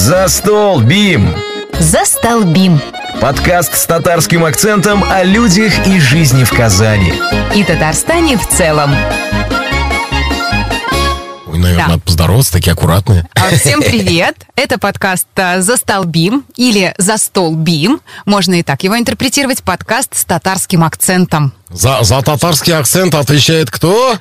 За стол, Бим! Застолбим. Подкаст с татарским акцентом о людях и жизни в Казани. И Татарстане в целом. Ой, наверное, Да. надо поздороваться, такие аккуратные. А, Всем привет! Это подкаст а, «Застолбим» или «Застолбим». Можно и так его интерпретировать. Подкаст с татарским акцентом. За, за татарский акцент отвечает кто?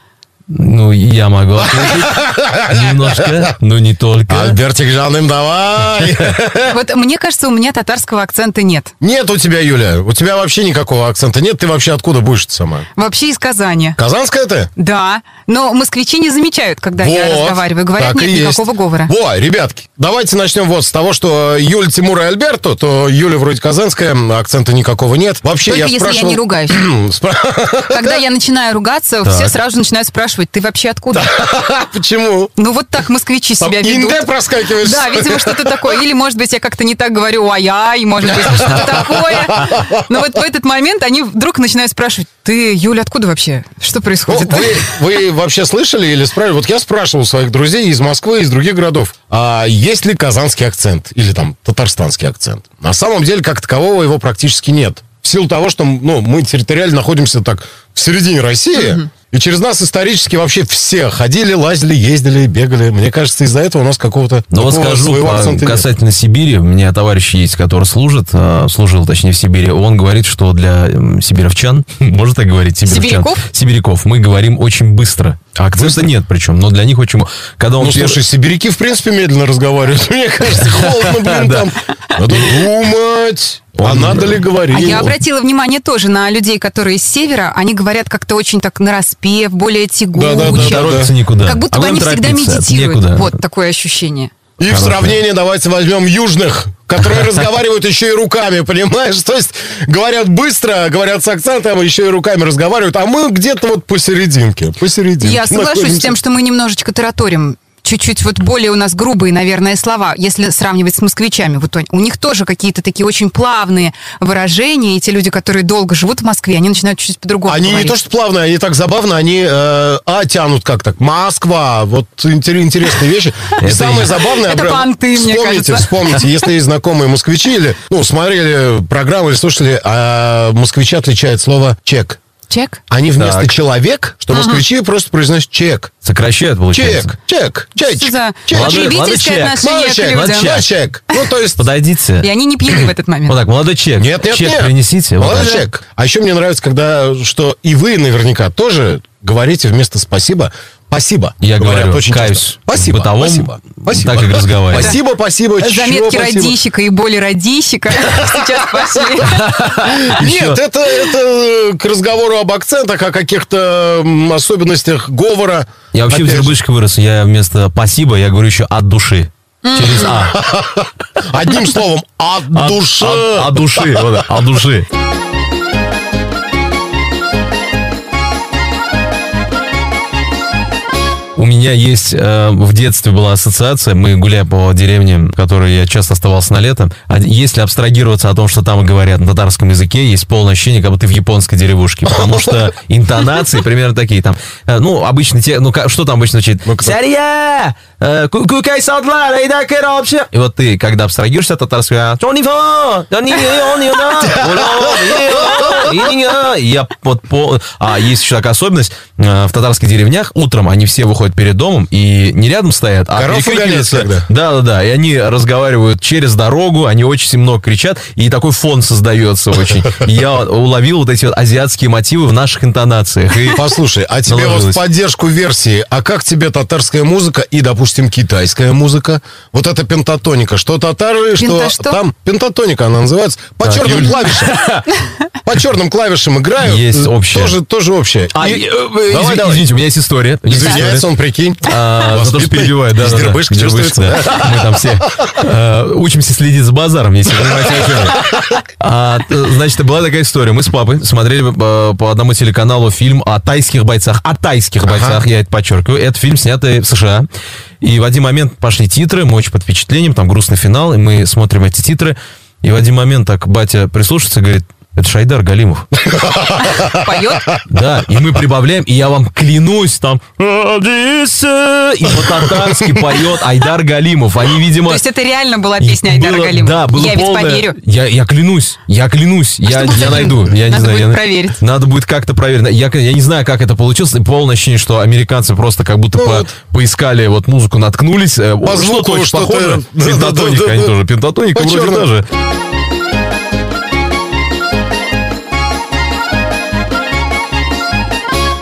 Ну, я могу ответить немножко, но не только. Альбертик Жаным, давай! Вот мне кажется, у меня татарского акцента нет. Нет у тебя, Юля, у тебя вообще никакого акцента нет. Ты вообще откуда будешь сама? Вообще из Казани. Казанская ты? Да, но москвичи не замечают, когда я Вот, разговариваю. Говорят, так и нет есть. никакого говора. Во, ребятки, давайте начнем вот с того, что Юля, Тимур и Альберто, то Юля вроде казанская, акцента никакого нет. Вообще, Только я если я спрашивал... не ругаюсь. Когда я начинаю ругаться, все сразу начинают спрашивать, ты вообще откуда? Почему? Ну вот так москвичи себя ведут. инде проскакиваешь? Да, видимо, что-то такое. Или, может быть, я как-то не так говорю, ай-яй, может быть, что-то такое. Но вот в этот момент они вдруг начинают спрашивать, ты, Юля, откуда вообще? Что происходит? вы, вообще слышали или спрашивали? Вот я спрашивал своих друзей из Москвы, из других городов, а есть ли казанский акцент или там татарстанский акцент? На самом деле, как такового его практически нет. В силу того, что ну, мы территориально находимся так в середине России, и через нас исторически вообще все ходили, лазили, ездили, бегали. Мне кажется, из-за этого у нас какого-то Но вот скажу, по- акцента нет. касательно Сибири, у меня товарищ есть, который служит, э, служил, точнее, в Сибири, он говорит, что для сибировчан, можно так говорить, сибировчан, Сибиряков? сибиряков, мы говорим очень быстро. А акцента нет причем, но для них очень... Когда он Ну, пер- слушай, сибиряки, в принципе, медленно разговаривают. Мне кажется, холодно, блин, там. Надо думать. А Он- надо ли говорить? А я обратила внимание тоже на людей, которые из севера, они говорят как-то очень так нараспев, более тягуче. Да-да-да-да-да. торопиться никуда. Как будто А бы они всегда медитируют. Некуда. Вот такое ощущение. И в Хорошая. сравнение давайте возьмем южных, которые разговаривают еще и руками, понимаешь? То есть говорят быстро, говорят с акцентом, еще и руками разговаривают, а мы где-то вот посерединке, посерединке. Я соглашусь с тем, что мы немножечко тараторим. Чуть-чуть вот более у нас грубые, наверное, слова, если сравнивать с москвичами. Вот у- них тоже какие-то такие очень плавные выражения, и те люди, которые долго живут в Москве, они начинают чуть по-другому Они не говорить. то что плавные, они так забавно, они э, а тянут как так. Москва, вот интер- интересные вещи. И самое забавное, Это обра- понты, мне вспомните, вспомните, если есть знакомые москвичи или ну смотрели программу или слушали, а москвичи отличают слово чек. Чек? Они вместо Так. человек, что москвичи просто произносят чек. Сокращают, получается. Чек, чек, чек. За чек. Молодой- молодой потребительское человек. отношение Молодой к человек, людям? молодой молодой человек. Ну, то есть... Подойдите. И они не пьяны в этот момент. Вот так, молодой человек. Нет, нет, Чек нет. принесите. вот Молодой так. человек. А еще мне нравится, когда, что и вы наверняка тоже говорите вместо спасибо спасибо. Я Говорят говорю, очень каюсь часто. Спасибо, в бытовом, спасибо, спасибо. так как разговариваю. Спасибо, спасибо. чё Заметки родищика и боли родищика сейчас пошли. Нет, это, это к разговору об акцентах, о каких-то особенностях говора. Я вообще в Дербышке вырос, я вместо «спасибо» я говорю еще «от души». Через «а». Одним словом, от души. От, души, от души. Меня есть э, в детстве была ассоциация, мы гуляя по деревне, в которой я часто оставался на лето. А если абстрагироваться о том, что там говорят на татарском языке, есть полное ощущение, как будто ты в японской деревушке, потому что интонации примерно такие там. э, ну, обычно те, ну, что там обычно звучит? Ну-ка. Э, ку- кукай садлар, эйда керопше. И вот ты, когда абстрагируешься от татарского, «Чонифа! Даниёньёна! Уло-йо! И я вот по... А есть еще такая особенность. э, В татарских деревнях утром они все выходят перед домом и не рядом стоят, а перекрикиваются. Да, да, да. И они разговаривают через дорогу, они очень много кричат, и такой фон создается очень. Я уловил вот эти вот азиатские мотивы в наших интонациях. И Послушай, а тебе вот Наложилось. в поддержку версии, а как тебе татарская музыка и, допустим, китайская музыка? Вот это пентатоника. Что татары, что Пента что? там пентатоника она называется. По Так, черным Юль. клавишам. По черным клавишам играют. Есть Э, общее. Тоже, тоже общее. А, И- э, э, Давай, изв- давай. Извините, у меня есть история. Извиняется история. он, прикинь. А, за то, что перебивает, да, Из да, чувствуется. да. Мы там все э, учимся следить за базаром, если вы понимаете, о чем. А, Значит, была такая история. Мы с папой смотрели э, по одному телеканалу фильм о тайских бойцах. О тайских бойцах, я это подчеркиваю. Это фильм, снятый в США. И в один момент пошли титры, мы очень под впечатлением, там грустный финал, и мы смотрим эти титры. И в один момент так батя прислушается и говорит, Это Шайдар Галимов. Поет? Да, и мы прибавляем, и я вам клянусь, там и по-татарски поет Айдар Галимов. Они, видимо... То есть это реально была песня Айдара было- Галимова? Да, было Я ведь полное- поверю. Я, я клянусь, я клянусь, я, что будет я с найду. Я не Надо знаю, будет я- проверить. Надо будет как-то проверить. Я, я не знаю, как это получилось. Полное ощущение, что американцы просто как будто Ну по- вот. поискали вот музыку, наткнулись. Э, По что-то очень что-то- похоже. Да-да-да-да-да. Пентатоника они тоже. Пентатоника вроде черному.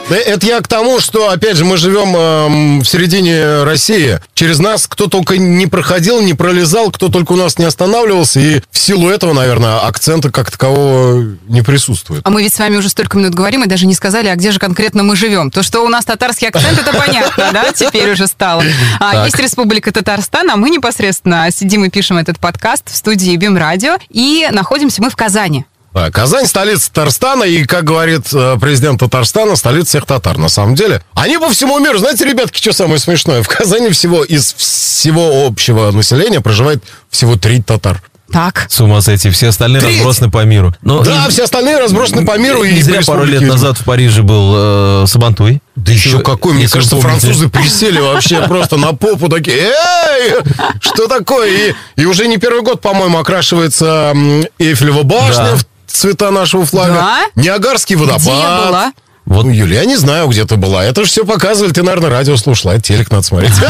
Это я к тому, что, опять же, мы живем эм, в середине России. Через нас кто только не проходил, не пролезал, кто только у нас не останавливался. И в силу этого, наверное, акцента как такового не присутствует. А мы ведь с вами уже столько минут говорим и даже не сказали, а где же конкретно мы живем. То, что у нас татарский акцент, это понятно, да, теперь уже стало. А, есть Республика Татарстан, а мы непосредственно сидим и пишем этот подкаст в студии Бим Радио, и находимся мы в Казани. Да, Казань столица Татарстана, и, как говорит э, президент Татарстана, столица всех татар. На самом деле, они по всему миру. Знаете, ребятки, что самое смешное? В Казани всего из всего общего населения проживает всего три татар. Так. С ума сойти. Все остальные Треть. разбросаны по миру. Но Да, не- все остальные разбросаны по миру. Не и зря пару лет назад в Париже был э, Сабантуй. Да еще какой, мне кажется, помните. французы присели вообще просто на попу такие, эй, что такое? И, и уже не первый год, по-моему, окрашивается Эйфелева башня Да. в цвета нашего флага. Да? Ниагарский водопад. Где я была? Вот Ну, Юля, я не знаю, где ты была. Это же все показывали. Ты, наверное, радио слушала, а телек надо смотреть.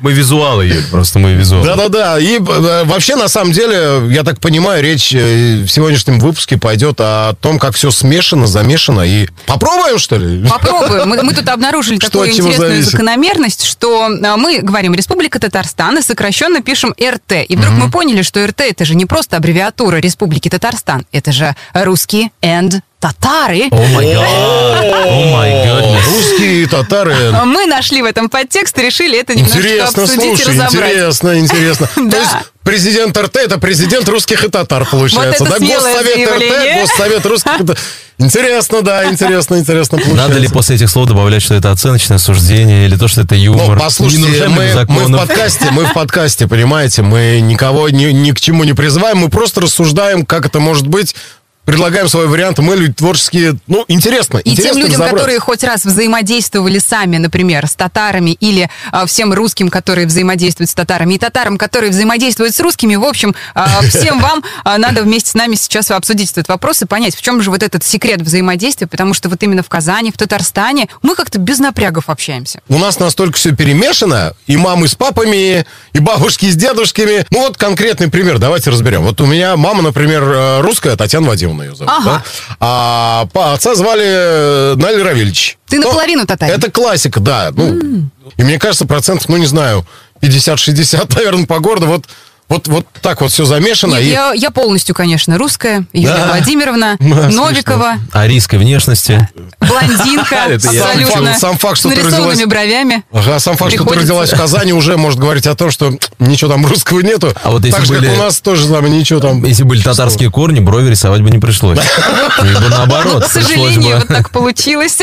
мы визуалы, Юль, просто мы визуалы. Да-да-да. И э, вообще, на самом деле, я так понимаю, речь э, в сегодняшнем выпуске пойдет о том, как все смешано, замешано. И попробуем, что ли? Попробуем. Мы, мы тут обнаружили Что такую интересную зависит? закономерность, что а, мы говорим Республика Татарстан и сокращенно пишем РТ. И вдруг мы поняли, что РТ это же не просто аббревиатура Республики Татарстан, это же русские and татары. О май гад. Русские татары. Мы нашли в этом подтекст и решили это немножко Интересно, обсудить и слушай, разобрать. интересно, интересно. То есть президент РТ это президент русских и татар, получается. Вот это да, Госсовет заявление. РТ, Госсовет русских и татар. Интересно, да, интересно, интересно получается. Надо ли после этих слов добавлять, что это оценочное суждение или то, что это юмор? Ну, послушайте, мы, мы в подкасте, мы в подкасте, понимаете, мы никого ни, ни к чему не призываем, мы просто рассуждаем, как это может быть, предлагаем свои варианты, мы люди творческие, ну, интересно, И интересно тем людям, разобраться. которые хоть раз взаимодействовали сами, например, с татарами, или а, всем русским, которые взаимодействуют с татарами, и татарам, которые взаимодействуют с русскими, в общем, а, всем вам а, надо вместе с нами сейчас обсудить этот вопрос и понять, в чем же вот этот секрет взаимодействия, потому что вот именно в Казани, в Татарстане мы как-то без напрягов общаемся. У нас настолько все перемешано, и мамы с папами, и бабушки с дедушками. Ну вот конкретный пример, давайте разберем. Вот у меня мама, например, э, русская, Татьяна Вадимовна ее зовут, Ага. да? А отца звали э, Наль Равильевич. Ты Ну, наполовину татарин. Это классика, да. Ну, И мне кажется, процентов, ну не знаю, 50-60, наверное, по городу. Вот, вот, вот так вот все замешано. Нет, и... я, я полностью, конечно, русская. Юлия Да. Владимировна, Да, Новикова, Арийской внешности. блондинка, абсолютно, Сам факт- что с ты нарисованными родилась- бровями. Ага, сам факт, что ты родилась в Казани, уже может говорить о том, что ничего там русского нету. А вот если так же, были- как у нас тоже там ничего там... Если были татарские корни, брови рисовать бы не пришлось. Либо наоборот, К сожалению, вот так получилось.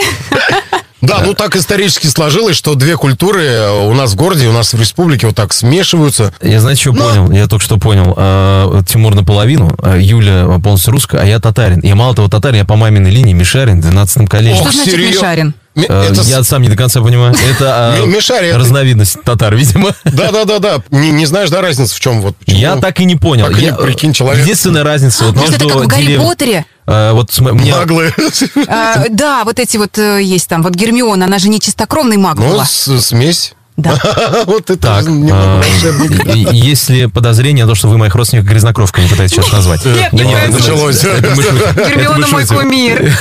Да, ну так исторически сложилось, что две культуры э, у нас в городе, у нас в республике вот так смешиваются. Я, знаете, что Но- понял? Я только что понял. А, Тимур наполовину, а Юля полностью русская, а я татарин. Я мало того татарин, я по маминой линии Мишарин в 12 колене. Что значит Мишарин? Э, это Я сам не до конца понимаю. Это а, Ми- Мишарин, это- разновидность татар, видимо. Да-да-да-да. Не, не знаешь, да, разница в чем? Вот, почему? Я так и не понял. Так Я- прикинь, человек. Единственная разница вот Может, между это как в Гарри Поттере? А, вот см- мне Наглые. А, да, вот эти вот э, есть там. Вот Гермиона, она же не чистокровный маг Ну, была. с- смесь. Да. Вот это Так, а, есть ли подозрение, то, что вы моих родственников грязнокровками пытаетесь сейчас назвать? Нет, Да не нет. Началось. Гермиона мой кумир.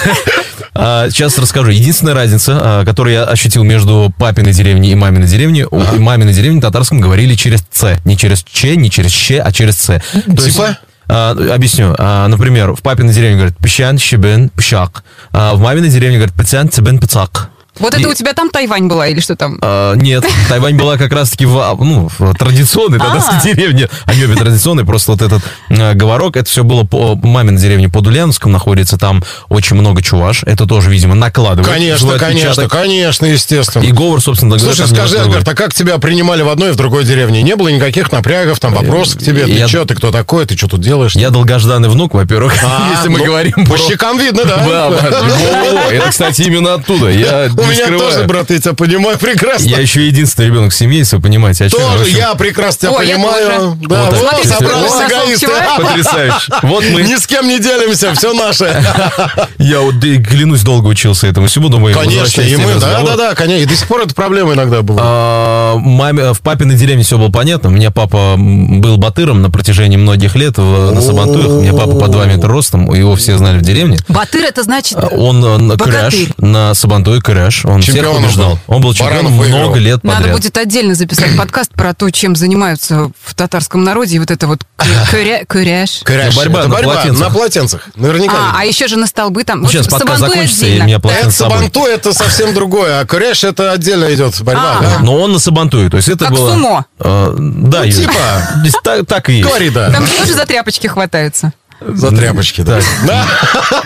А, Сейчас расскажу. Единственная разница, а, которую я ощутил между папиной деревней и маминой деревней, у маминой деревни на татарском говорили через «ц». Не через «ч», не через «щ», а через «ц». То есть, Типа? а, объясню. А, например, в папиной деревне говорят «пщан, щебен, пщак». А в маминой деревне говорят «пцян, цебен, пцак». Вот И- это у тебя там Тайвань была или что там? А, нет, Тайвань была как раз-таки в, а, ну, в традиционной татарской А. деревне. Они обе традиционные, просто вот этот э, говорок, это все было по маминой деревне под Ульяновском находится, там очень много чуваш. Это тоже, видимо, накладывает. Конечно, конечно, отпечаток. конечно, естественно. И говор, собственно говоря, Слушай, скажи. Альберт, а как тебя принимали в одной и в другой деревне? Не было никаких напрягов, там вопросов к тебе? Ты что, ты кто такой, ты что тут делаешь? Я долгожданный внук, во-первых, А, если мы ну, говорим По про... щекам видно, да? Да, да. Во-во-во, Это, кстати, именно оттуда. Я меня скрываю. тоже, брат, я тебя понимаю прекрасно. Я еще единственный ребенок в семье, если вы понимаете. о чем Тоже общем, я прекрасно тебя О, понимаю. Да, Вот вот, эгоисты. общего. Потрясающе. Вот мы Ни с кем не делимся, все наше. Я вот клянусь, долго учился этому всему, думаю, Конечно, и мы, да, разговора. да, да, конечно. И до сих пор это проблема иногда бывает. А, маме, в папиной деревне все было понятно. У меня папа был батыром на протяжении многих лет в, на Сабантуях. У меня папа по 2 метра ростом, его все знали в деревне. Батыр это значит... Он э, на краш, на Сабантуе краш. Он всех Чемпионом побеждал. был. Он был чемпионом Баранов выиграл. много лет Надо подряд. будет отдельно записать подкаст про то, чем занимаются в татарском народе. И вот это вот кыряш. Крящ. борьба Это на борьба полотенцах. на полотенцах. Наверняка. А, а еще же на столбы там. Ну, сейчас подкаст закончится, и отдельно. меня Это полотенце сабанту, это совсем другое, а крящ это отдельно идет борьба. А. да? Но он на Сабантуе. То есть это Как было... сумо. Э, да, Ну, типа. Так, так и есть. Говори, да. Там тоже за тряпочки хватаются. За тряпочки, да. Да.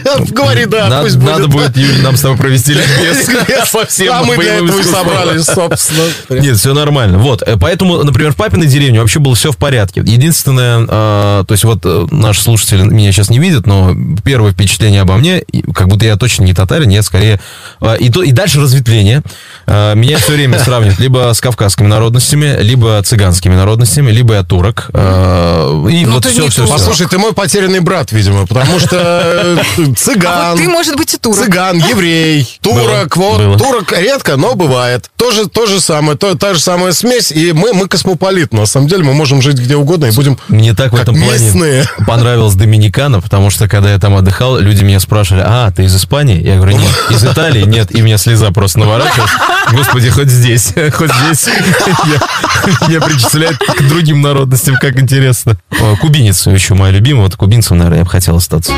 Говори, да, пусть будет. надо будет, Юрий, нам с тобой провести ликбез А мы для этого и собрались, собственно. Нет, все нормально. Вот, э, поэтому, например, в папиной деревне вообще было все в порядке. Единственное, э, то есть вот э, наши слушатели меня сейчас не видят, но первое впечатление обо мне, как будто я точно не татарин, я скорее... э, и, то, и дальше разветвление. Э, меня все время сравнивают либо с кавказскими народностями, либо цыганскими народностями, либо я турок. И Ну, вот все, все, все. Послушай, ты мой потерянный брат, видимо, потому что э, А цыган, вот ты, может быть, и турок. цыган, еврей, турок, Было, вот, было. турок редко, но бывает. Тоже то же самое, то, та же самая смесь, и мы, мы космополит, на самом деле, мы можем жить где угодно и будем Мне так в этом плане местные. понравилась Доминикана, потому что когда я там отдыхал, люди меня спрашивали, а, ты из Испании? Я говорю, нет. Из Италии? Нет. И у меня слеза просто наворачивалась. Господи, хоть здесь, хоть здесь. Меня причисляют к другим народностям, как интересно. Кубинец еще моя любимая. Вот кубинцем, наверное, я бы хотел остаться.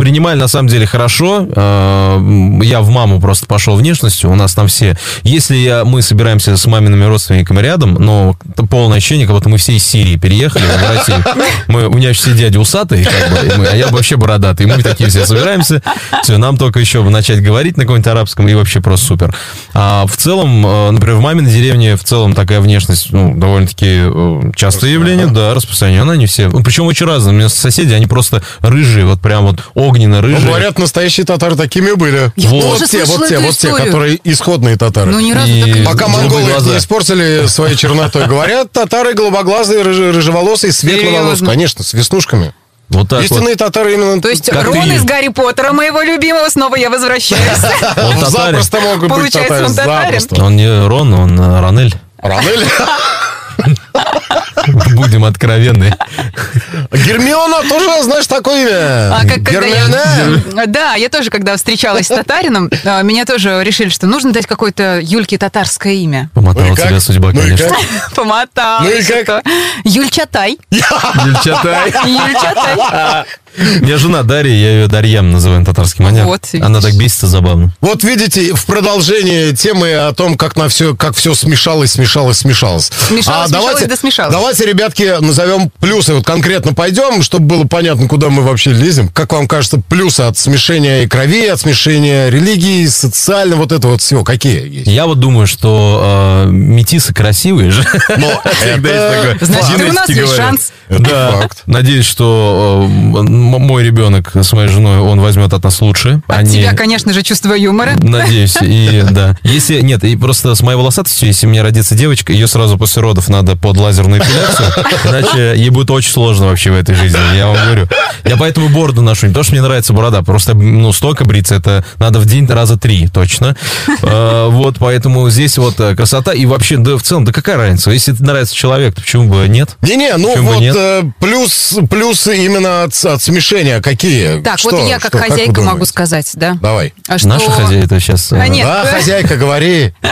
Принимали на самом деле хорошо. Э, Я в маму просто пошел внешностью. У нас там все. Если я, мы собираемся с мамиными родственниками рядом, но это полное ощущение, как будто мы все из Сирии переехали в Россию. Мы, у меня все дяди усатые, как бы, мы- а я вообще бородатый. И мы такие все собираемся. Все, нам только еще начать говорить на каком-нибудь арабском, и вообще просто супер. А в целом, э, например, в маминой деревне в целом такая внешность, ну, довольно-таки э, частое явление, да, распространенное, они все. Ну, причем очень разные. У меня соседи, они просто рыжие, вот прям вот Ну, огненно-рыжие. говорят, настоящие татары такими были. Я вот тоже те, вот те, вот те, которые исходные татары. Ну, ни разу И- так и- Пока монголы не испортили своей чернотой. Говорят, татары голубоглазые, рыжи- рыжеволосые, светловолосые. Конечно, с веснушками. Вот так вот. Истинные татары именно... То есть Как Рон ты. из Гарри Поттера, моего любимого, снова я возвращаюсь. Он татарин. Запросто могут быть Получается, татары. он татарин? Он не Рон, он Ранель. Ранель? Будем откровенны. Гермиона тоже, знаешь, такое имя. А как когда я... Да, я тоже, когда встречалась с татарином, а, меня тоже решили, что нужно дать какое-то Юльке татарское имя. Помотала Ну тебя судьба, Ну конечно. Помотала. Ну и как? Юльчатай. Юльчатай. Юльчатай. У меня жена Дарья, я ее Дарьям называю на татарский манер. Вот. Она так бесится забавно. Вот видите, в продолжении темы о том, как на все, как все смешалось, смешалось, смешалось. Смешалось, смешалось, да смешалось. Давайте, ребятки, назовем плюсы. Вот конкретно пойдем, чтобы было понятно, куда мы вообще лезем. Как вам кажется, плюсы от смешения и крови, от смешения религии, социально, вот это вот всего. Какие есть? Я вот думаю, что э, метисы красивые же. Но такое. Значит, у нас есть шанс. Это Да, надеюсь, что э, мой ребенок с моей женой, он возьмет от нас лучше. От Они- тебя, конечно же, чувство юмора. Надеюсь, и да. Если нет, и просто с моей волосатостью, если у меня родится девочка, ее сразу после родов надо под лазерную эпиляцию, иначе ей будет очень сложно вообще в этой жизни, я вам говорю. Я поэтому бороду ношу, не то, что мне нравится борода, просто, ну, столько бриться, это надо в день раза три, точно. Э, Вот, поэтому здесь вот э, красота, и вообще, да, в целом, да какая разница? Если нравится человек, то почему бы нет? Не-не, ну вот э, плюс, плюсы именно от, от смешения какие? Так, Что? вот я как Что? хозяйка могу думаете? сказать, да? Давай. А что- Наша хозяйка сейчас... А, нет. Да, хозяйка, говори.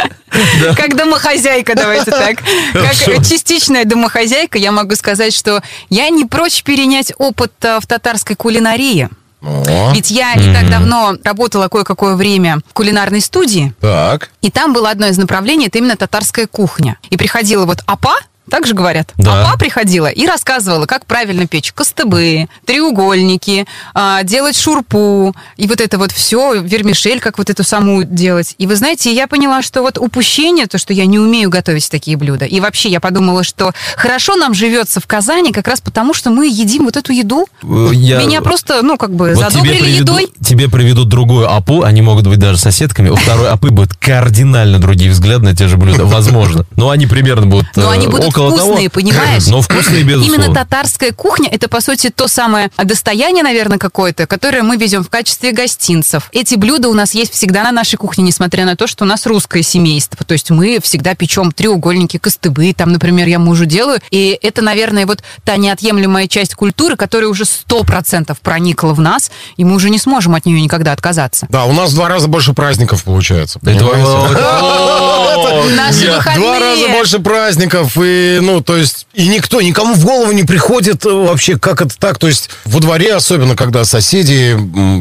Как домохозяйка, давайте так. Как частичная домохозяйка, я могу сказать, что я не прочь перенять опыт э, в татарской кулинарии. О, Ведь я не так давно работала кое-какое время в кулинарной студии, так. и там было одно из направлений, это именно татарская кухня. И приходила вот апа, так же говорят. Да. Апа приходила и рассказывала, как правильно печь костыбы, треугольники, а, делать шурпу, и вот это вот все, вермишель, как вот эту саму делать. И вы знаете, я поняла, что вот упущение, то, что я не умею готовить такие блюда. И вообще я подумала, что хорошо нам живется в Казани как раз потому, что мы едим вот эту еду. Э, я- Меня просто, ну, как бы Вот тебе задобрили приведу- едой. Тебе приведут другую апу, они могут быть даже соседками. У второй апы будут кардинально другие взгляды на те же блюда. Возможно. Но они примерно будут Но э, они будут около вкусные, того. понимаешь? Но вкусные, Именно безусловно. татарская кухня это, по сути, то самое достояние, наверное, какое-то, которое мы везем в качестве гостинцев. Эти блюда у нас есть всегда на нашей кухне, несмотря на то, что у нас русское семейство. То есть мы всегда печем треугольники, костыбы, там, например, я мужу делаю. И это, наверное, вот та неотъемлемая часть культуры, которая уже сто процентов проникла в нас, и мы уже не сможем от нее никогда отказаться. Да, у нас в два раза больше праздников получается. Наши выходные. Два раза больше праздников, и, ну, то есть, и никто, никому в голову не приходит э, вообще, как это так. То есть, во дворе, особенно, когда соседи,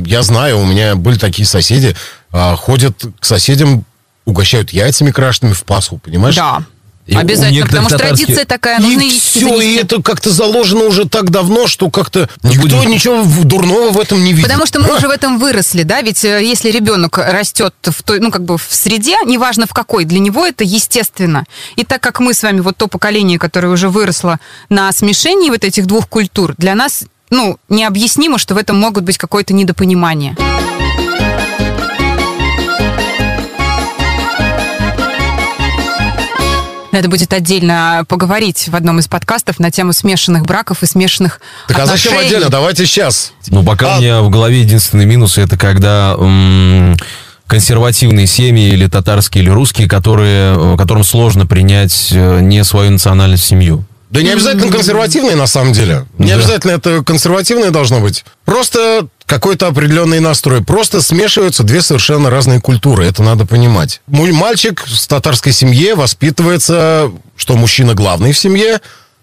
я знаю, у меня были такие соседи, а, ходят к соседям, угощают яйцами крашенными в Пасху, понимаешь? Да. И Обязательно, потому что традиция такая, нужно И все, занести. и это как-то заложено уже так давно, что как-то никто будем- ничего дурного в этом не видит. Потому что мы уже в этом выросли, да, ведь э, если ребенок растет в той, ну, как бы в среде, неважно в какой, для него это естественно. И так как мы с вами, вот то поколение, которое уже выросло на смешении вот этих двух культур, для нас, ну, необъяснимо, что в этом могут быть какое-то недопонимание. Надо будет отдельно поговорить в одном из подкастов на тему смешанных браков и смешанных Так а зачем отношений. отдельно? Давайте сейчас. Ну, пока А- у меня в голове единственный минус, это когда м, консервативные семьи или татарские, или русские, которые, э, которым сложно принять э, не свою национальность в семью. Да не обязательно консервативные, на самом деле. Не Да. обязательно это консервативное должно быть. Просто какой-то определенный настрой. Просто смешиваются две совершенно разные культуры. Это надо понимать. Мой мальчик в татарской семье воспитывается, что мужчина главный в семье,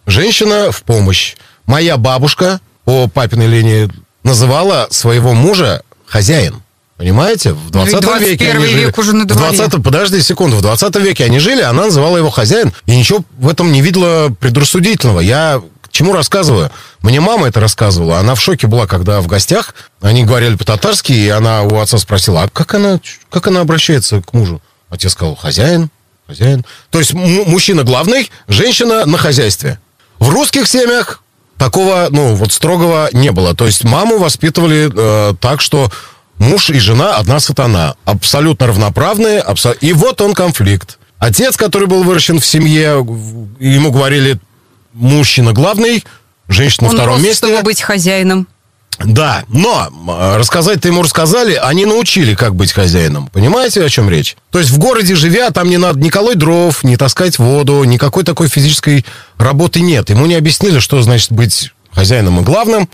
женщина в помощь. Моя бабушка по папиной линии называла своего мужа хозяин. Понимаете? В 20 веке 21 они жили. век уже на В дворе. 20 подожди секунду, в 20 веке они жили, она называла его хозяин, и ничего в этом не видела предрассудительного. Я чему рассказываю? Мне мама это рассказывала, она в шоке была, когда в гостях, они говорили по-татарски, и она у отца спросила, а как она, как она обращается к мужу? Отец сказал, хозяин, хозяин. То есть мужчина главный, женщина на хозяйстве. В русских семьях такого, ну, вот строгого не было. То есть маму воспитывали э, так, что муж и жена одна сатана. Абсолютно равноправные. абсо- И вот он конфликт. Отец, который был выращен в семье, ему говорили, мужчина главный, женщина на Он втором рос, месте. чтобы быть хозяином. Да, но рассказать-то ему рассказали, они научили, как быть хозяином. Понимаете, о чем речь? То есть в городе живя, там не надо ни колоть дров, не таскать воду, никакой такой физической работы нет. Ему не объяснили, что значит быть хозяином и главным.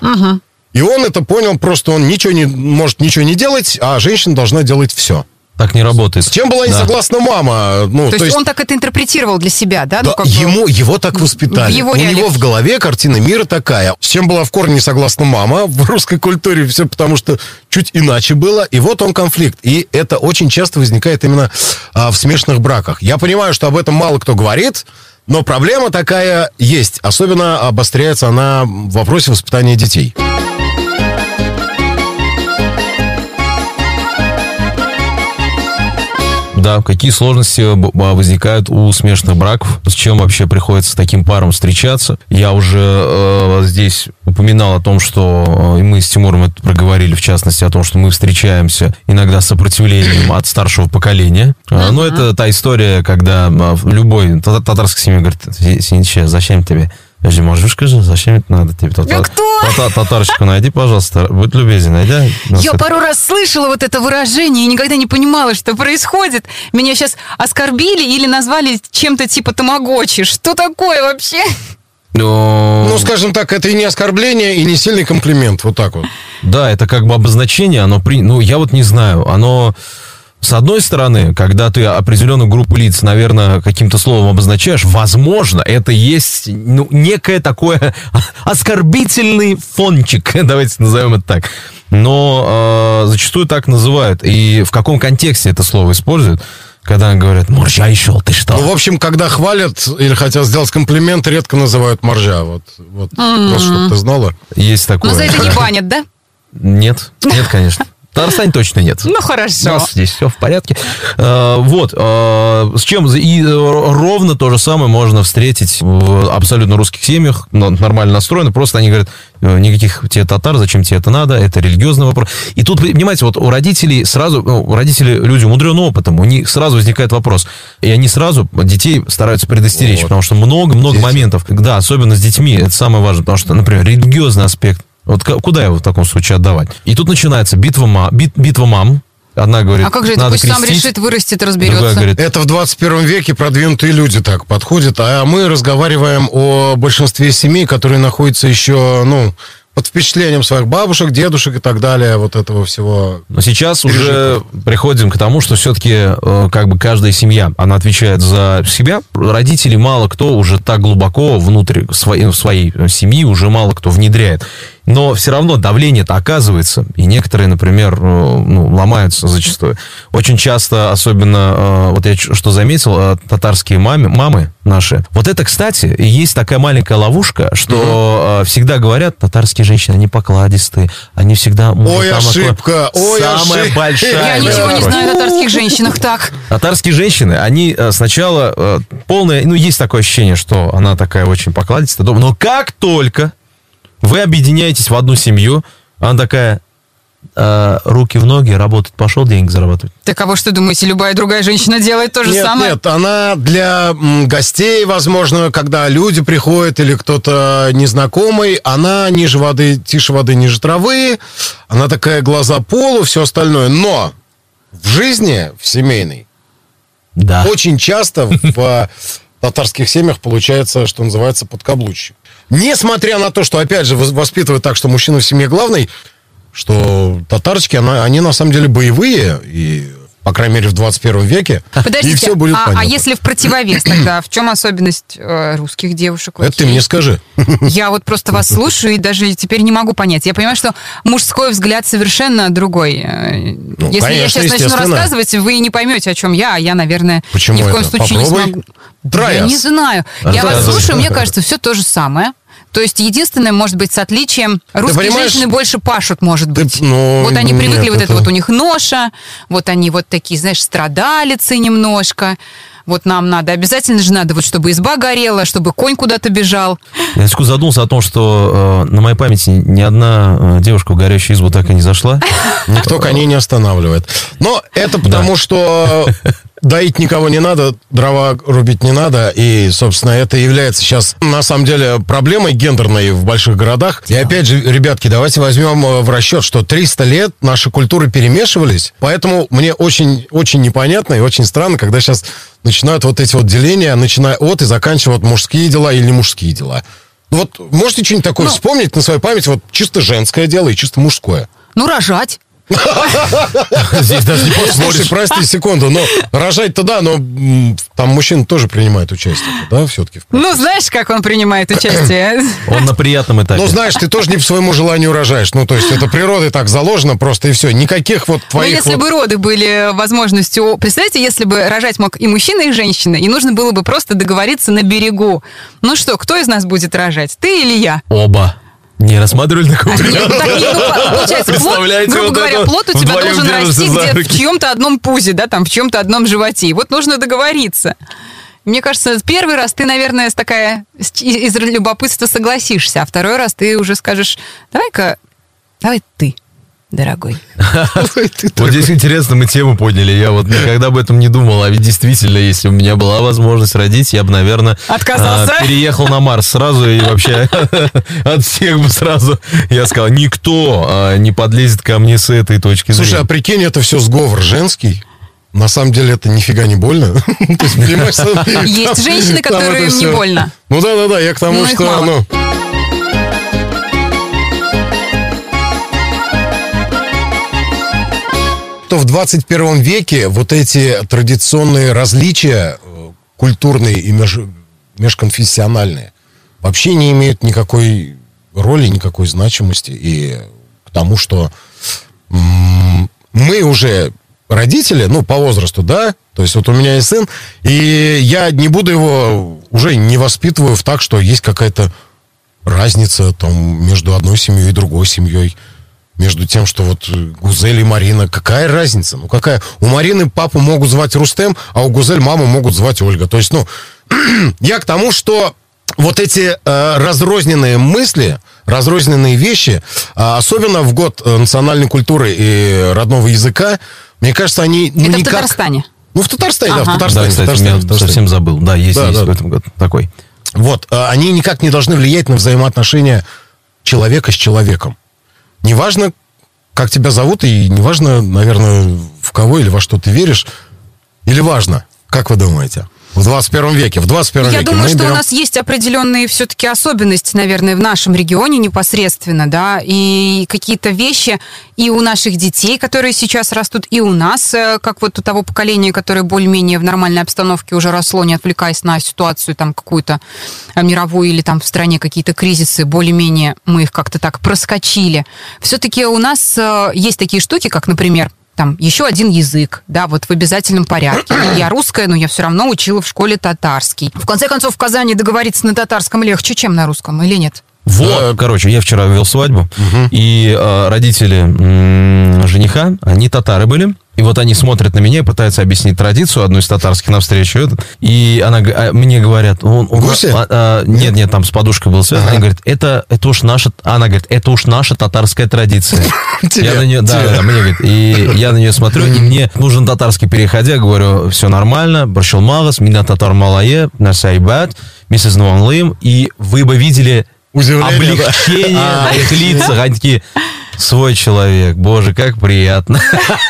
И он это понял, просто он ничего не может ничего не делать, а женщина должна делать все. Так не работает. С чем была не Да. согласна мама? Ну, То, есть, он так это интерпретировал для себя, да? да, ну, как бы- ему, его так воспитали. его У реалиях. него в голове картина мира такая. С чем была в корне не согласна мама в русской культуре, все потому что чуть иначе было. И вот он конфликт. И это очень часто возникает именно а, в смешанных браках. Я понимаю, что об этом мало кто говорит, но проблема такая есть. Особенно обостряется она в вопросе воспитания детей. Да, какие сложности б- б- возникают у смешанных браков? С чем вообще приходится таким парам встречаться? Я уже э, здесь упоминал о том, что э, мы с Тимуром это проговорили, в частности, о том, что мы встречаемся иногда с сопротивлением от старшего поколения. Э, Но это та история, когда э, в любой та- татарской семье говорит, «Си- Синча, зачем тебе? Подожди, можешь скажи, зачем это надо тебе? Тата- Да кто? тата- Татарочку найди, пожалуйста, будь любезен, найди. Я пару раз слышала вот это выражение и никогда не понимала, что происходит. Меня сейчас оскорбили или назвали чем-то типа тамагочи. Что такое вообще? Но- Ну, скажем так, это и не оскорбление, и не сильный комплимент. Вот так вот. Да, это как бы обозначение, оно при... Ну, я вот не знаю, оно... С одной стороны, когда ты определенную группу лиц, наверное, каким-то словом обозначаешь, возможно, это есть ну, некое такое оскорбительный фончик, давайте назовем это так. Но э, зачастую так называют. И в каком контексте это слово используют? Когда говорят, моржа еще, ты что? Ну, в общем, когда хвалят или хотят сделать комплимент, редко называют моржа. Вот, вот просто, чтобы ты знала. Есть такое. Но за это не банят, да? Нет, нет, конечно. В Татарстане точно нет. Ну, У хорошо. нас здесь все в порядке. Э, Вот, э, с чем и э, ровно то же самое можно встретить в абсолютно русских семьях, но нормально настроены, просто они говорят, никаких тебе татар, зачем тебе это надо, это религиозный вопрос. И тут, понимаете, вот у родителей сразу, ну, родители люди умудренные опытом, у них сразу возникает вопрос, и они сразу детей стараются предостеречь, Вот. потому что много-много моментов, да, особенно с детьми, это самое важное, потому что, например, религиозный аспект, вот куда его в таком случае отдавать? И тут начинается битва, ма, бит- битва мам. Одна говорит, А как же это? надо Пусть сам крестить. решит, вырастет, Другая разберется. говорит, Это в 21 веке продвинутые люди так подходят, а мы разговариваем о большинстве семей, которые находятся еще, ну, под впечатлением своих бабушек, дедушек и так далее, вот этого всего. Но сейчас уже приходим к тому, что все-таки как бы каждая семья, она отвечает за себя. Родители мало кто уже так глубоко внутрь своей, своей семьи уже мало кто внедряет. Но все равно давление-то оказывается. И некоторые, например, э, ну, ломаются зачастую. Очень часто, особенно, э, вот я что заметил, э, татарские мамы, мамы наши. Вот это, кстати, и есть такая маленькая ловушка, что э, всегда говорят, татарские женщины, они покладистые, они всегда... Ой, ошибка, ой, Самая ошибка. большая Я ничего не знаю о татарских женщинах так. Татарские женщины, они сначала полные, ну, есть такое ощущение, что она такая очень покладистая, но как только вы объединяетесь в одну семью, она такая, э, руки в ноги, работать пошел, деньги зарабатывать. Так а вы что думаете, любая другая женщина делает то же нет, самое? нет, она для гостей, возможно, когда люди приходят или кто-то незнакомый, она ниже воды, тише воды, ниже травы, она такая глаза полу, все остальное. Но в жизни, в семейной, Да. очень часто в татарских семьях получается, что называется, подкаблучник. Несмотря на то, что, опять же, вос- воспитывают так, что мужчина в семье главный, что татарочки, она- они на самом деле боевые, и, по крайней мере, в 21 веке, Подождите, и все будет а, а понятно. если в противовес тогда, в чем особенность э, русских девушек? Это ты мне скажи. Я вот просто вас слушаю и даже теперь не могу понять. Я понимаю, что мужской взгляд совершенно другой. Э, Ну, Если я конечно, сейчас начну рассказывать, вы не поймете, о чем я, а я, наверное, Почему ни в коем это? случае не Попробуй. смогу. Try Я не знаю. Я вас слушаю, мне кажется, все то же самое. То есть единственное, может быть, с отличием, русские женщины больше пашут, может ты- быть. ну, вот они нет, привыкли, вот это это- вот у них ноша, вот они вот такие, знаешь, страдалицы немножко. Вот нам надо, обязательно же надо, вот чтобы изба горела, чтобы конь куда-то бежал. Я секунду задумался о том, что э, на моей памяти ни одна э, девушка в горящую избу так и не зашла. Никто коней не останавливает. Но это потому, что доить никого не надо, дрова рубить не надо, и, собственно, это является сейчас, на самом деле, проблемой гендерной в больших городах. И опять же, ребятки, давайте возьмем э, в расчет, что 300 лет наши культуры перемешивались, поэтому мне очень, очень непонятно и очень странно, когда сейчас начинают вот эти вот деления, начиная от и заканчивая вот мужские дела или не мужские дела. Ну Вот можете что-нибудь такое Ну. вспомнить на своей памяти, вот чисто женское дело и чисто мужское? Ну, рожать. Здесь даже не Слушай, прости секунду, но рожать-то да, но там мужчина тоже принимает участие, да, все-таки? Ну, знаешь, как он принимает участие? Он на приятном этапе. Ну, знаешь, ты тоже не по своему желанию рожаешь. Ну, то есть это природой так заложено просто и все. Никаких вот Ну, твоих если вот- бы роды были возможностью... Представляете, если бы рожать мог и мужчина, и женщина, и нужно было бы просто договориться на берегу. Ну что, кто из нас будет рожать? Ты или я? Оба. Не рассматривали такой А, нет, вариант? так, не, ну, получается, плод, грубо вот говоря, плод у тебя должен расти где-то в чьем-то одном пузе, да, там, в чем-то одном животе. И вот нужно договориться. Мне кажется, первый раз ты, наверное, с такая из любопытства согласишься, а второй раз ты уже скажешь, давай-ка, давай ты, дорогой. Вот здесь интересно, мы тему подняли. Я вот никогда об этом не думал. А ведь действительно, если у меня была возможность родить, я бы, наверное, Отказался? а, переехал на Марс сразу и вообще от всех бы сразу. Я сказал, никто а, не подлезет ко мне с этой точки Слушай, а зрения. прикинь, это все сговор женский. на самом деле это нифига не больно. Есть, женщины, которым это не больно. Ну да, да, да, я к тому, Ну, что в 21 веке вот эти традиционные различия э, культурные и меж- межконфессиональные вообще не имеют никакой роли, никакой значимости. И к тому, что мы уже родители, ну, по возрасту, да, то есть вот у меня есть сын, и я не буду его, уже не воспитываю в так, что есть какая-то разница там между одной семьей и другой семьей, между тем, что вот э, Гузель и Марина, какая разница? Ну, какая? У Марины папу могут звать Рустем, а у Гузель маму могут звать Ольга. То есть, ну, я к тому, что вот эти э, разрозненные мысли, разрозненные вещи, а, особенно в год э, национальной культуры и родного языка, мне кажется, они ну, Это в никак... Татарстане. Ну, в Татарстане, да, в Ага. Да, Татарстане. в кстати, Татарстане, я в Татарстане. совсем забыл. Да, есть, Да, есть да. в этом году такой. Вот, а, они никак не должны влиять на взаимоотношения человека с человеком. Неважно, как тебя зовут, и неважно, наверное, в кого или во что ты веришь, или важно, как вы думаете? В 21 веке, в 21 Я веке. думаю, мы что берем- у нас есть определенные все-таки особенности, наверное, в нашем регионе непосредственно, да, и какие-то вещи и у наших детей, которые сейчас растут, и у нас, э, как вот у того поколения, которое более-менее в нормальной обстановке уже росло, не отвлекаясь на ситуацию там какую-то э, мировую или там в стране какие-то кризисы, более-менее мы их как-то так проскочили. Все-таки у нас э, есть такие штуки, как, например, там еще один язык, да, вот в обязательном порядке. Я русская, но я все равно учила в школе татарский. В конце концов, в Казани договориться на татарском легче, чем на русском, или нет? Вот, короче, я вчера вел свадьбу, и э, родители м, жениха, они татары были, и вот они смотрят на меня и пытаются объяснить традицию одну из татарских навстречу, и она, а, мне говорят, он, он- Гуси? а, а, нет, нет, там с подушкой был связан, Ага. они говорят, это, это уж наша, она говорит, это уж наша татарская традиция. Я на нее, да, да, мне говорит, и я на нее смотрю, и мне нужен татарский переходя, говорю, все нормально, Баршил Магас, меня татар малае, насайбат, миссис Нуанлым, и вы бы видели облегчение А. на их лицах, они такие, свой человек, боже, как приятно.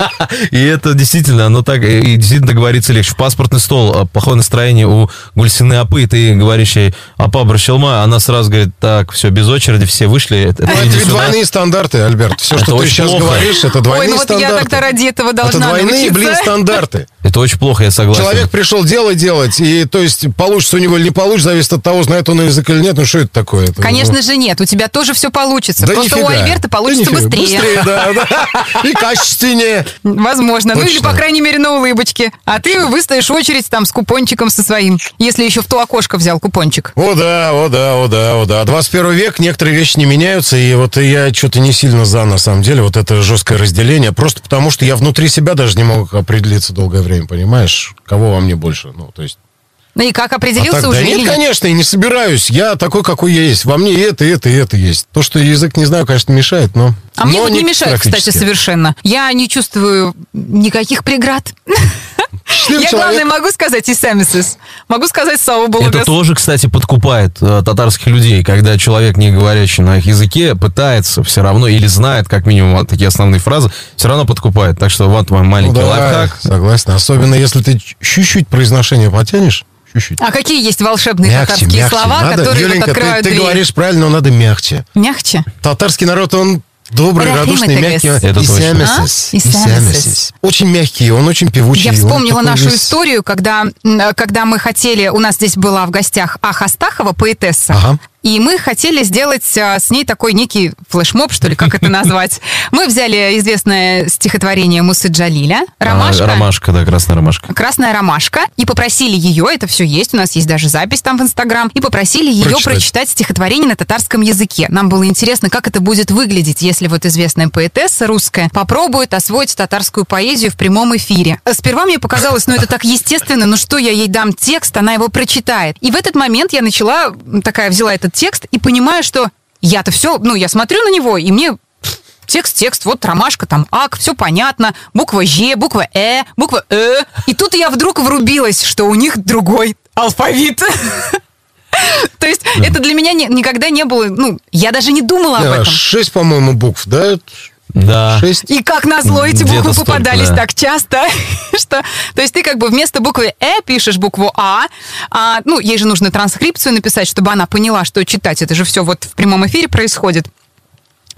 И это действительно, оно так, и действительно договориться легче. В паспортный стол, а, плохое настроение у Гульсины Апы, ты говоришь ей, Апа Бращелма, она сразу говорит, так, все, без очереди, все вышли. это- Ну, это это иди ведь сюда». двойные стандарты, Альберт. Все, Это что ты сейчас говоришь, это двойные Ой, ну вот стандарты. я тогда ради этого это должна двойные, научиться. блин, стандарты. Это очень плохо, я согласен. Человек пришел дело делать, и то есть получится у него или не получится, зависит от того, знает он язык или нет. Ну что это такое? Это, Конечно же нет, у тебя тоже все получится. Просто у Альберта получится нифига. быстрее. Быстрее, да, да. И качественнее. Возможно. Ну или, по крайней мере, на улыбочке. А ты выстоишь очередь там с купончиком со своим. Если еще в то окошко взял купончик. О да, о да, о да, о да. 21 век, некоторые вещи не меняются, и вот я что-то не сильно за, на самом деле, вот это жесткое разделение, просто потому что я внутри себя даже не мог определиться долгое время, понимаешь? Кого во мне больше? Ну, то есть... Ну и как А определился так, уже да или нет, конечно, и не собираюсь. Я такой, какой я есть. Во мне и это, и это, и это есть. То, что язык не знаю, конечно, мешает, но... А мне но вот не мешает, кстати, совершенно. Я не чувствую никаких преград. Счастливый Я, человек. главное, могу сказать и сэмисис. Могу сказать слава богу. Это тоже, кстати, подкупает э, татарских людей, когда человек, не говорящий на их языке, пытается все равно или знает, как минимум, такие основные фразы, все равно подкупает. Так что вот мой Ну маленький да, лайфхак. согласен. Особенно, если ты чуть-чуть произношение потянешь, чуть-чуть. А какие есть волшебные Мягче, татарские мягче. слова, Надо, которые вот Юленька, ты, открывают ты дверь? говоришь правильно, но надо мягче. Мягче? Татарский народ, он добрый, Рахим радушный, мягкий. Это И точно. сямесис, А? и И сямесис. сямесис. Очень мягкий, он очень певучий. Я вспомнила нашу весь- историю, когда, когда мы хотели, у нас здесь была в гостях Аха Астахова, поэтесса, Ага. И мы хотели сделать а, с ней такой некий флешмоб, что ли, как это назвать. Мы взяли известное стихотворение Мусы Джалиля «Ромашка». А, ромашка, да, красная ромашка. Красная ромашка. И попросили ее, это все есть, у нас есть даже запись там в Инстаграм, и попросили ее Прочитать. прочитать. стихотворение на татарском языке. Нам было интересно, как это будет выглядеть, если вот известная поэтесса русская попробует освоить татарскую поэзию в прямом эфире. А Сперва мне показалось, ну это так естественно, ну что я ей дам текст, она его прочитает. И в этот момент я начала, такая взяла этот текст и понимаю, что я-то все, ну я смотрю на него, и мне Текст, текст, вот ромашка, там ак, все понятно, буква Ж, буква Э, буква Э. И тут я вдруг врубилась, что у них другой алфавит. То есть это для меня никогда не было, ну, я даже не думала об этом. Шесть, по-моему, букв, да? Да. Шесть. И как назло эти буквы столько, попадались да. так часто, что... То есть ты как бы вместо буквы «э» пишешь букву «а», а, ну, ей же нужно транскрипцию написать, чтобы она поняла, что читать. Это же все вот в прямом эфире происходит.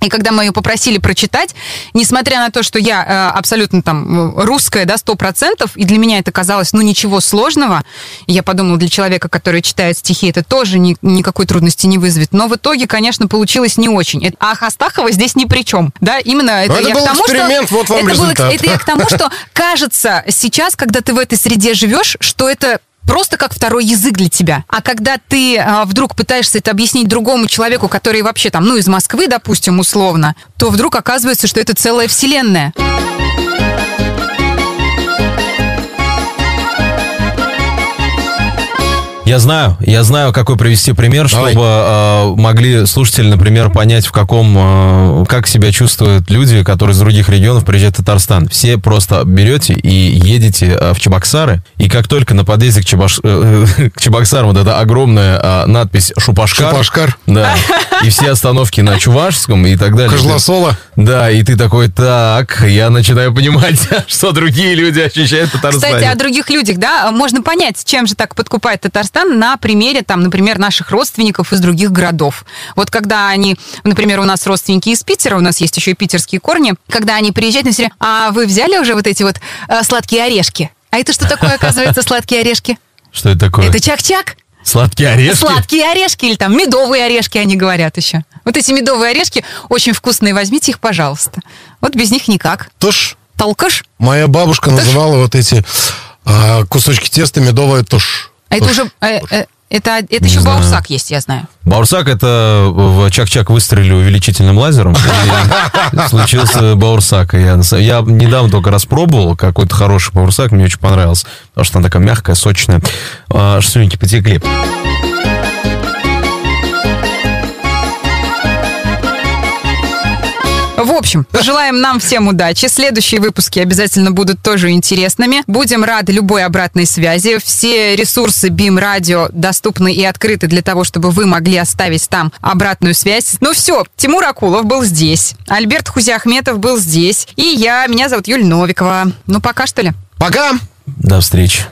И когда мы ее попросили прочитать, несмотря на то, что я э, абсолютно там э, русская, да, сто процентов, и для меня это казалось, ну, ничего сложного, я подумала, для человека, который читает стихи, это тоже ни- никакой трудности не вызовет. Но в итоге, конечно, получилось не очень. А Хастахова здесь ни при чем. Да, именно это, Ну, это я был к тому, эксперимент, что... вот вам это, был результат. это я к тому, что кажется сейчас, когда ты в этой среде живешь, что это просто как второй язык для тебя. А когда ты а, вдруг пытаешься это объяснить другому человеку, который вообще там, ну, из Москвы, допустим, условно, то вдруг оказывается, что это целая вселенная. Я знаю, я знаю, какой привести пример, Давай. чтобы э, могли слушатели, например, понять, в каком, э, как себя чувствуют люди, которые из других регионов приезжают в Татарстан. Все просто берете и едете э, в Чебоксары, и как только на подъезде к, Чебаш- э, к Чебоксарам вот эта огромная э, надпись «Шупашкар», Шупашкар. да, и все остановки на Чувашском и так далее. Кожлосола. Да, и ты такой, так, я начинаю понимать, что другие люди ощущают в Татарстане. Кстати, о других людях, да, можно понять, чем же так подкупает Татарстан на примере, там, например, наших родственников из других городов. Вот когда они, например, у нас родственники из Питера, у нас есть еще и питерские корни, когда они приезжают на серию, а вы взяли уже вот эти вот э, сладкие орешки? А это что такое, оказывается, сладкие орешки? Что это такое? Это чак-чак. Сладкие орешки? Сладкие орешки или там медовые орешки, они говорят еще. Вот эти медовые орешки очень вкусные, возьмите их, пожалуйста. Вот без них никак. Тушь. Толкаш? Моя бабушка называла вот эти а, кусочки теста медовая тушь. А это уже... э, э, это, это еще знаю. баурсак есть, я знаю. Баурсак это в Чак-Чак выстрелили увеличительным лазером. случился Баурсак. Я, недавно только распробовал какой-то хороший Баурсак, мне очень понравился. Потому что она такая мягкая, сочная. А, слюнки потекли. В общем, пожелаем нам всем удачи. Следующие выпуски обязательно будут тоже интересными. Будем рады любой обратной связи. Все ресурсы BIM Radio доступны и открыты для того, чтобы вы могли оставить там обратную связь. Ну все, Тимур Акулов был здесь. Альберт Хузиахметов был здесь. И я, меня зовут Юль Новикова. Ну пока что ли? Пока! До встречи.